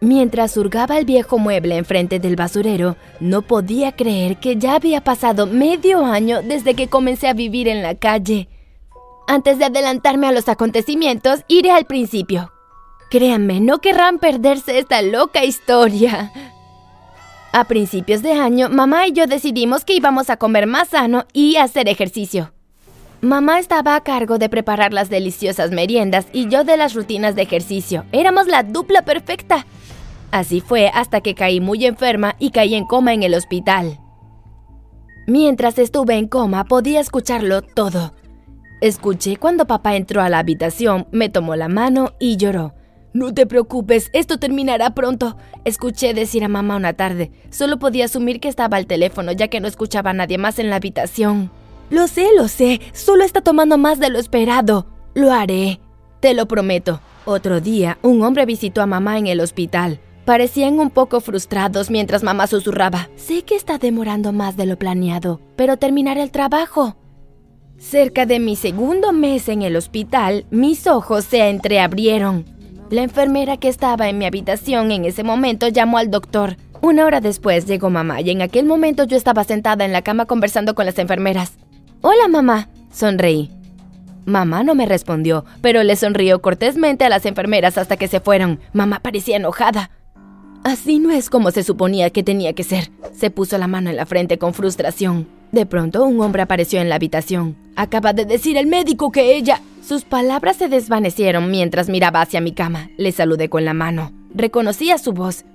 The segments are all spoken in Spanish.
Mientras hurgaba el viejo mueble enfrente del basurero, no podía creer que ya había pasado medio año desde que comencé a vivir en la calle. Antes de adelantarme a los acontecimientos, iré al principio. Créanme, no querrán perderse esta loca historia. A principios de año, mamá y yo decidimos que íbamos a comer más sano y hacer ejercicio. Mamá estaba a cargo de preparar las deliciosas meriendas y yo de las rutinas de ejercicio. Éramos la dupla perfecta. Así fue hasta que caí muy enferma y caí en coma en el hospital. Mientras estuve en coma podía escucharlo todo. Escuché cuando papá entró a la habitación, me tomó la mano y lloró. No te preocupes, esto terminará pronto. Escuché decir a mamá una tarde. Solo podía asumir que estaba al teléfono ya que no escuchaba a nadie más en la habitación. Lo sé, lo sé, solo está tomando más de lo esperado. Lo haré, te lo prometo. Otro día, un hombre visitó a mamá en el hospital. Parecían un poco frustrados mientras mamá susurraba. Sé que está demorando más de lo planeado, pero terminaré el trabajo. Cerca de mi segundo mes en el hospital, mis ojos se entreabrieron. La enfermera que estaba en mi habitación en ese momento llamó al doctor. Una hora después llegó mamá y en aquel momento yo estaba sentada en la cama conversando con las enfermeras. Hola mamá, sonreí. Mamá no me respondió, pero le sonrió cortésmente a las enfermeras hasta que se fueron. Mamá parecía enojada. Así no es como se suponía que tenía que ser. Se puso la mano en la frente con frustración. De pronto un hombre apareció en la habitación. Acaba de decir el médico que ella... Sus palabras se desvanecieron mientras miraba hacia mi cama. Le saludé con la mano. Reconocía su voz.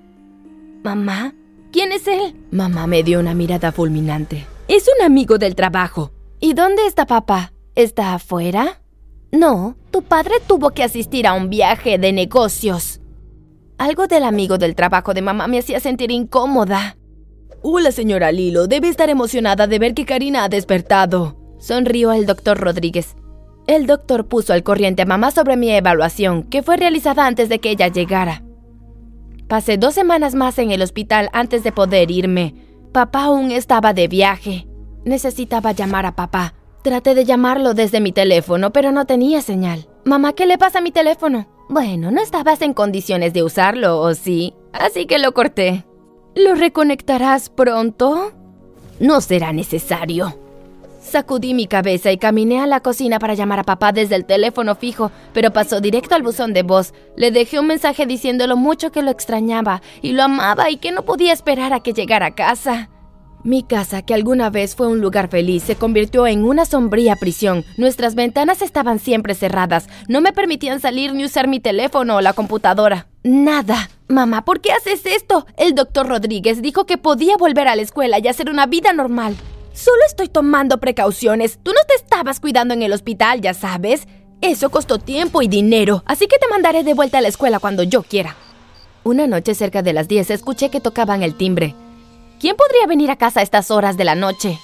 ¿Mamá? ¿Quién es él? Mamá me dio una mirada fulminante. Es un amigo del trabajo. ¿Y dónde está papá? ¿Está afuera? No, tu padre tuvo que asistir a un viaje de negocios. Algo del amigo del trabajo de mamá me hacía sentir incómoda. Hola, señora Lilo. Debe estar emocionada de ver que Karina ha despertado. Sonrió el doctor Rodríguez. El doctor puso al corriente a mamá sobre mi evaluación, que fue realizada antes de que ella llegara. Pasé dos semanas más en el hospital antes de poder irme. Papá aún estaba de viaje. Necesitaba llamar a papá. Traté de llamarlo desde mi teléfono, pero no tenía señal. Mamá, ¿qué le pasa a mi teléfono? Bueno, no estabas en condiciones de usarlo, ¿o sí? Así que lo corté. ¿Lo reconectarás pronto? No será necesario. Sacudí mi cabeza y caminé a la cocina para llamar a papá desde el teléfono fijo, pero pasó directo al buzón de voz. Le dejé un mensaje diciendo lo mucho que lo extrañaba y lo amaba y que no podía esperar a que llegara a casa. Mi casa, que alguna vez fue un lugar feliz, se convirtió en una sombría prisión. Nuestras ventanas estaban siempre cerradas. No me permitían salir ni usar mi teléfono o la computadora. Nada. Mamá, ¿por qué haces esto? El doctor Rodríguez dijo que podía volver a la escuela y hacer una vida normal. Solo estoy tomando precauciones. Tú no te estabas cuidando en el hospital, ya sabes. Eso costó tiempo y dinero, así que te mandaré de vuelta a la escuela cuando yo quiera. Una noche cerca de las 10 escuché que tocaban el timbre. ¿Quién podría venir a casa a estas horas de la noche?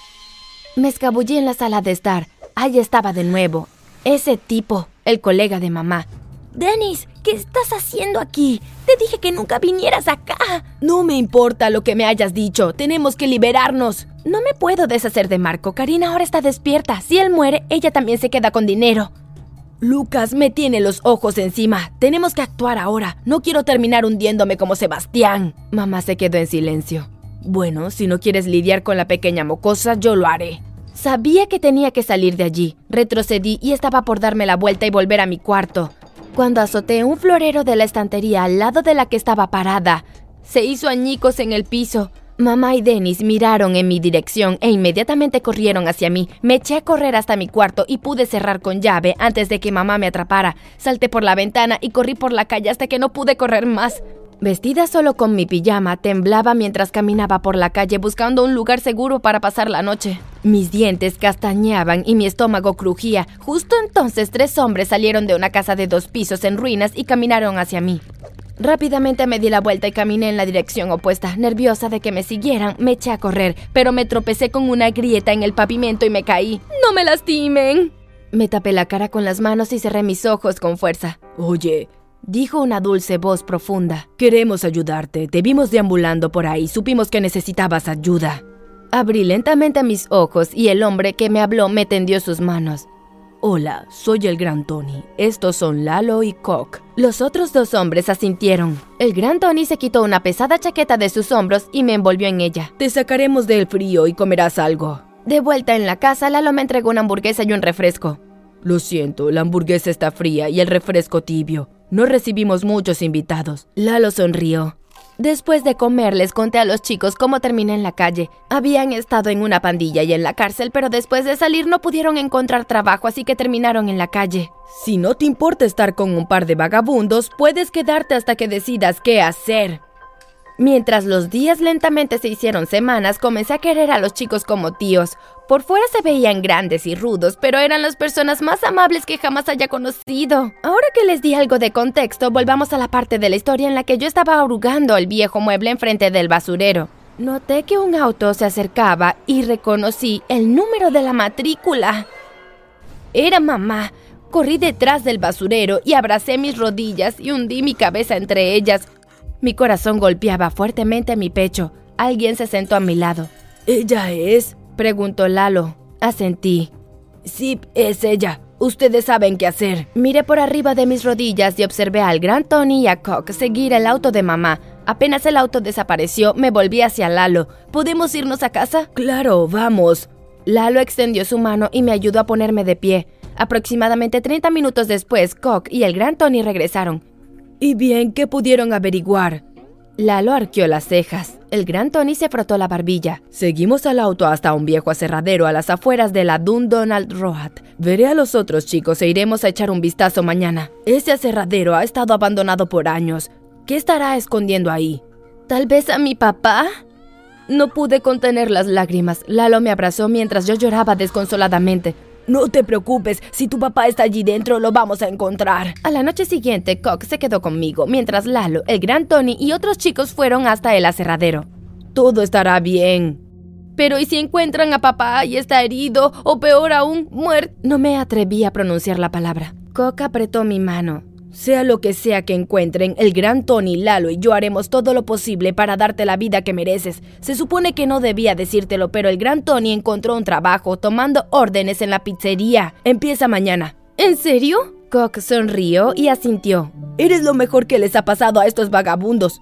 Me escabullí en la sala de estar. Allí estaba de nuevo. Ese tipo, el colega de mamá. Dennis, ¿qué estás haciendo aquí? Te dije que nunca vinieras acá. No me importa lo que me hayas dicho. Tenemos que liberarnos. No me puedo deshacer de Marco. Karina ahora está despierta. Si él muere, ella también se queda con dinero. Lucas me tiene los ojos encima. Tenemos que actuar ahora. No quiero terminar hundiéndome como Sebastián. Mamá se quedó en silencio. Bueno, si no quieres lidiar con la pequeña mocosa, yo lo haré. Sabía que tenía que salir de allí. Retrocedí y estaba por darme la vuelta y volver a mi cuarto. Cuando azoté un florero de la estantería al lado de la que estaba parada, se hizo añicos en el piso. Mamá y Dennis miraron en mi dirección e inmediatamente corrieron hacia mí. Me eché a correr hasta mi cuarto y pude cerrar con llave antes de que mamá me atrapara. Salté por la ventana y corrí por la calle hasta que no pude correr más. Vestida solo con mi pijama, temblaba mientras caminaba por la calle buscando un lugar seguro para pasar la noche. Mis dientes castañeaban y mi estómago crujía. Justo entonces tres hombres salieron de una casa de dos pisos en ruinas y caminaron hacia mí. Rápidamente me di la vuelta y caminé en la dirección opuesta. Nerviosa de que me siguieran, me eché a correr, pero me tropecé con una grieta en el pavimento y me caí. ¡No me lastimen! Me tapé la cara con las manos y cerré mis ojos con fuerza. Oye, dijo una dulce voz profunda. Queremos ayudarte. Te vimos deambulando por ahí. Supimos que necesitabas ayuda. Abrí lentamente mis ojos y el hombre que me habló me tendió sus manos. Hola, soy el Gran Tony. Estos son Lalo y Cock. Los otros dos hombres asintieron. El Gran Tony se quitó una pesada chaqueta de sus hombros y me envolvió en ella. Te sacaremos del frío y comerás algo. De vuelta en la casa, Lalo me entregó una hamburguesa y un refresco. Lo siento, la hamburguesa está fría y el refresco tibio. No recibimos muchos invitados. Lalo sonrió. Después de comer, les conté a los chicos cómo terminé en la calle. Habían estado en una pandilla y en la cárcel, pero después de salir no pudieron encontrar trabajo, así que terminaron en la calle. Si no te importa estar con un par de vagabundos, puedes quedarte hasta que decidas qué hacer. Mientras los días lentamente se hicieron semanas, comencé a querer a los chicos como tíos. Por fuera se veían grandes y rudos, pero eran las personas más amables que jamás haya conocido. Ahora que les di algo de contexto, volvamos a la parte de la historia en la que yo estaba arrugando el viejo mueble enfrente del basurero. Noté que un auto se acercaba y reconocí el número de la matrícula. Era mamá. Corrí detrás del basurero y abracé mis rodillas y hundí mi cabeza entre ellas. Mi corazón golpeaba fuertemente mi pecho. Alguien se sentó a mi lado. ¿Ella es? preguntó Lalo. Asentí. Sí, es ella. Ustedes saben qué hacer. Miré por arriba de mis rodillas y observé al gran Tony y a Cock seguir el auto de mamá. Apenas el auto desapareció, me volví hacia Lalo. ¿Podemos irnos a casa? Claro, vamos. Lalo extendió su mano y me ayudó a ponerme de pie. Aproximadamente 30 minutos después, Cock y el gran Tony regresaron. ¿Y bien qué pudieron averiguar? Lalo arqueó las cejas. El gran Tony se frotó la barbilla. Seguimos al auto hasta un viejo aserradero a las afueras de la Dundonald Road. Veré a los otros chicos e iremos a echar un vistazo mañana. Ese aserradero ha estado abandonado por años. ¿Qué estará escondiendo ahí? ¿Tal vez a mi papá? No pude contener las lágrimas. Lalo me abrazó mientras yo lloraba desconsoladamente. No te preocupes, si tu papá está allí dentro lo vamos a encontrar. A la noche siguiente, Cock se quedó conmigo, mientras Lalo, el gran Tony y otros chicos fueron hasta el aserradero. Todo estará bien. Pero ¿y si encuentran a papá y está herido, o peor aún, muerto? No me atreví a pronunciar la palabra. Cock apretó mi mano. Sea lo que sea que encuentren, el gran Tony, Lalo y yo haremos todo lo posible para darte la vida que mereces. Se supone que no debía decírtelo, pero el gran Tony encontró un trabajo tomando órdenes en la pizzería. Empieza mañana. ¿En serio? Cock sonrió y asintió. Eres lo mejor que les ha pasado a estos vagabundos.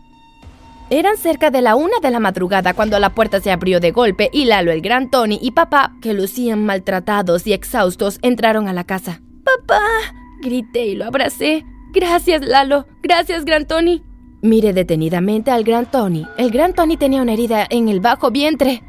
Eran cerca de la una de la madrugada cuando la puerta se abrió de golpe y Lalo, el gran Tony y papá, que lucían maltratados y exhaustos, entraron a la casa. ¡Papá! grité y lo abracé. Gracias, Lalo. Gracias, Gran Tony. Mire detenidamente al Gran Tony. El Gran Tony tenía una herida en el bajo vientre.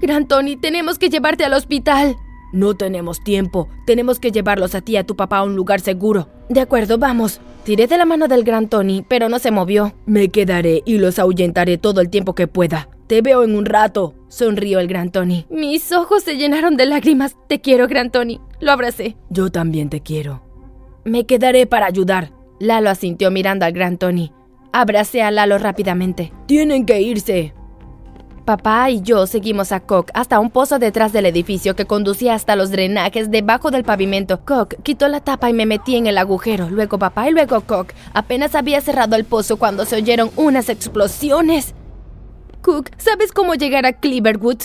Gran Tony, tenemos que llevarte al hospital. No tenemos tiempo. Tenemos que llevarlos a ti y a tu papá a un lugar seguro. De acuerdo, vamos. Tiré de la mano del Gran Tony, pero no se movió. Me quedaré y los ahuyentaré todo el tiempo que pueda. Te veo en un rato, sonrió el Gran Tony. Mis ojos se llenaron de lágrimas. Te quiero, Gran Tony. Lo abracé. Yo también te quiero. Me quedaré para ayudar. Lalo asintió mirando al gran Tony. Abracé a Lalo rápidamente. Tienen que irse. Papá y yo seguimos a Cock hasta un pozo detrás del edificio que conducía hasta los drenajes debajo del pavimento. Cock quitó la tapa y me metí en el agujero. Luego papá y luego Cock. Apenas había cerrado el pozo cuando se oyeron unas explosiones. Cook, ¿sabes cómo llegar a Cleaverwood?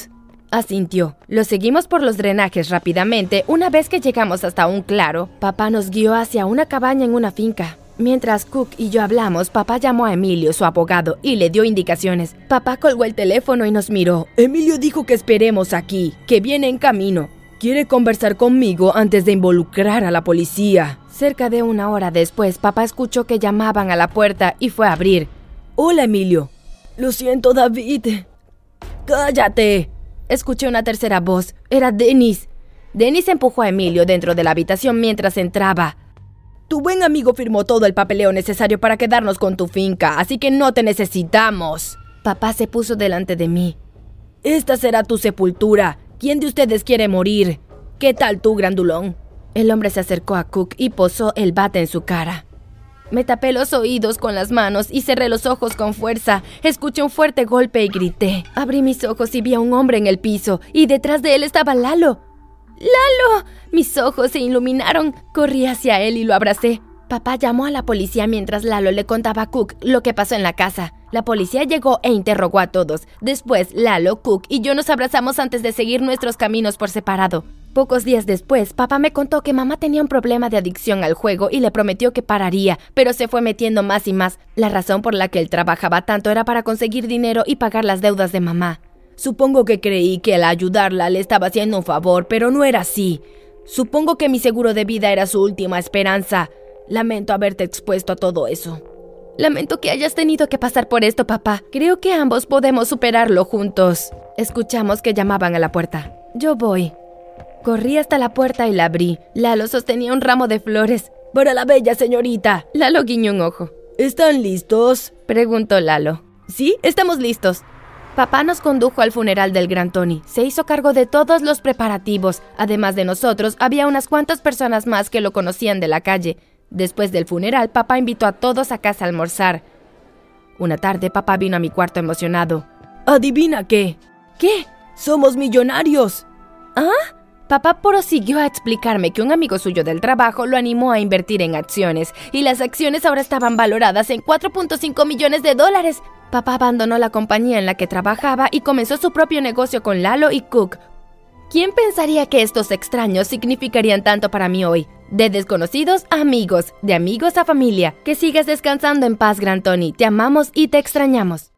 Asintió. Lo seguimos por los drenajes rápidamente. Una vez que llegamos hasta un claro, papá nos guió hacia una cabaña en una finca. Mientras Cook y yo hablamos, papá llamó a Emilio, su abogado, y le dio indicaciones. Papá colgó el teléfono y nos miró. Emilio dijo que esperemos aquí, que viene en camino. Quiere conversar conmigo antes de involucrar a la policía. Cerca de una hora después, papá escuchó que llamaban a la puerta y fue a abrir. Hola, Emilio. Lo siento, David. Cállate. Escuché una tercera voz. Era Denis. Denis empujó a Emilio dentro de la habitación mientras entraba. Tu buen amigo firmó todo el papeleo necesario para quedarnos con tu finca, así que no te necesitamos. Papá se puso delante de mí. Esta será tu sepultura. ¿Quién de ustedes quiere morir? ¿Qué tal tú, grandulón? El hombre se acercó a Cook y posó el bate en su cara. Me tapé los oídos con las manos y cerré los ojos con fuerza. Escuché un fuerte golpe y grité. Abrí mis ojos y vi a un hombre en el piso, y detrás de él estaba Lalo. ¡Lalo! Mis ojos se iluminaron. Corrí hacia él y lo abracé. Papá llamó a la policía mientras Lalo le contaba a Cook lo que pasó en la casa. La policía llegó e interrogó a todos. Después, Lalo, Cook y yo nos abrazamos antes de seguir nuestros caminos por separado. Pocos días después, papá me contó que mamá tenía un problema de adicción al juego y le prometió que pararía, pero se fue metiendo más y más. La razón por la que él trabajaba tanto era para conseguir dinero y pagar las deudas de mamá. Supongo que creí que al ayudarla le estaba haciendo un favor, pero no era así. Supongo que mi seguro de vida era su última esperanza. Lamento haberte expuesto a todo eso. Lamento que hayas tenido que pasar por esto, papá. Creo que ambos podemos superarlo juntos. Escuchamos que llamaban a la puerta. Yo voy. Corrí hasta la puerta y la abrí. Lalo sostenía un ramo de flores. Para la bella señorita. Lalo guiñó un ojo. ¿Están listos? preguntó Lalo. Sí, estamos listos. Papá nos condujo al funeral del gran Tony. Se hizo cargo de todos los preparativos. Además de nosotros, había unas cuantas personas más que lo conocían de la calle. Después del funeral, papá invitó a todos a casa a almorzar. Una tarde, papá vino a mi cuarto emocionado. ¿Adivina qué? ¿Qué? ¡Somos millonarios! ¿Ah? Papá prosiguió a explicarme que un amigo suyo del trabajo lo animó a invertir en acciones y las acciones ahora estaban valoradas en 4.5 millones de dólares. Papá abandonó la compañía en la que trabajaba y comenzó su propio negocio con Lalo y Cook. ¿Quién pensaría que estos extraños significarían tanto para mí hoy? De desconocidos a amigos, de amigos a familia. Que sigas descansando en paz, Gran Tony. Te amamos y te extrañamos.